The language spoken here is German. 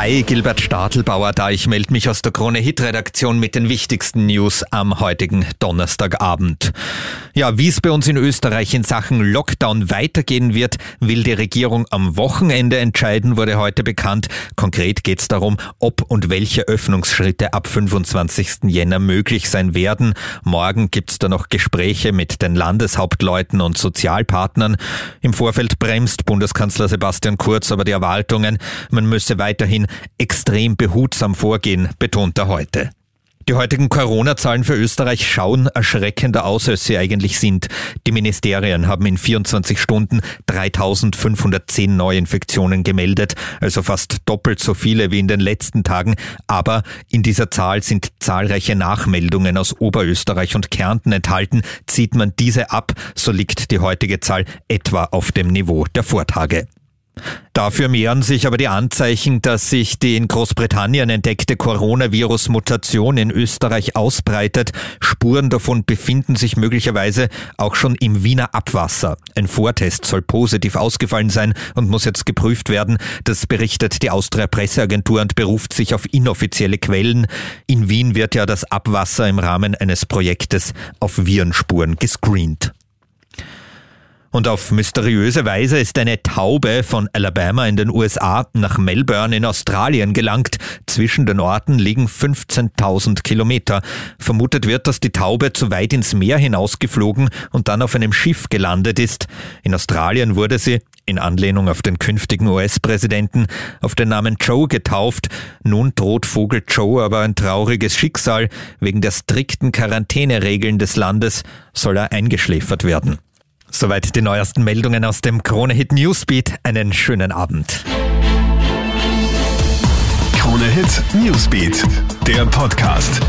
Hi, Gilbert Stadelbauer da. Ich melde mich aus der Krone Hit Redaktion mit den wichtigsten News am heutigen Donnerstagabend. Ja, wie es bei uns in Österreich in Sachen Lockdown weitergehen wird, will die Regierung am Wochenende entscheiden, wurde heute bekannt. Konkret geht es darum, ob und welche Öffnungsschritte ab 25. Jänner möglich sein werden. Morgen gibt es da noch Gespräche mit den Landeshauptleuten und Sozialpartnern. Im Vorfeld bremst Bundeskanzler Sebastian Kurz aber die Erwartungen, man müsse weiterhin extrem behutsam vorgehen, betont er heute. Die heutigen Corona-Zahlen für Österreich schauen erschreckender aus, als sie eigentlich sind. Die Ministerien haben in 24 Stunden 3510 Neuinfektionen gemeldet, also fast doppelt so viele wie in den letzten Tagen. Aber in dieser Zahl sind zahlreiche Nachmeldungen aus Oberösterreich und Kärnten enthalten. Zieht man diese ab, so liegt die heutige Zahl etwa auf dem Niveau der Vortage. Dafür mehren sich aber die Anzeichen, dass sich die in Großbritannien entdeckte Coronavirus-Mutation in Österreich ausbreitet. Spuren davon befinden sich möglicherweise auch schon im Wiener Abwasser. Ein Vortest soll positiv ausgefallen sein und muss jetzt geprüft werden. Das berichtet die Austria Presseagentur und beruft sich auf inoffizielle Quellen. In Wien wird ja das Abwasser im Rahmen eines Projektes auf Virenspuren gescreent. Und auf mysteriöse Weise ist eine Taube von Alabama in den USA nach Melbourne in Australien gelangt. Zwischen den Orten liegen 15.000 Kilometer. Vermutet wird, dass die Taube zu weit ins Meer hinausgeflogen und dann auf einem Schiff gelandet ist. In Australien wurde sie, in Anlehnung auf den künftigen US-Präsidenten, auf den Namen Joe getauft. Nun droht Vogel Joe aber ein trauriges Schicksal. Wegen der strikten Quarantäneregeln des Landes soll er eingeschläfert werden. Soweit die neuesten Meldungen aus dem Krone Hit Newsbeat. Einen schönen Abend. Krone Hit Newsbeat, der Podcast.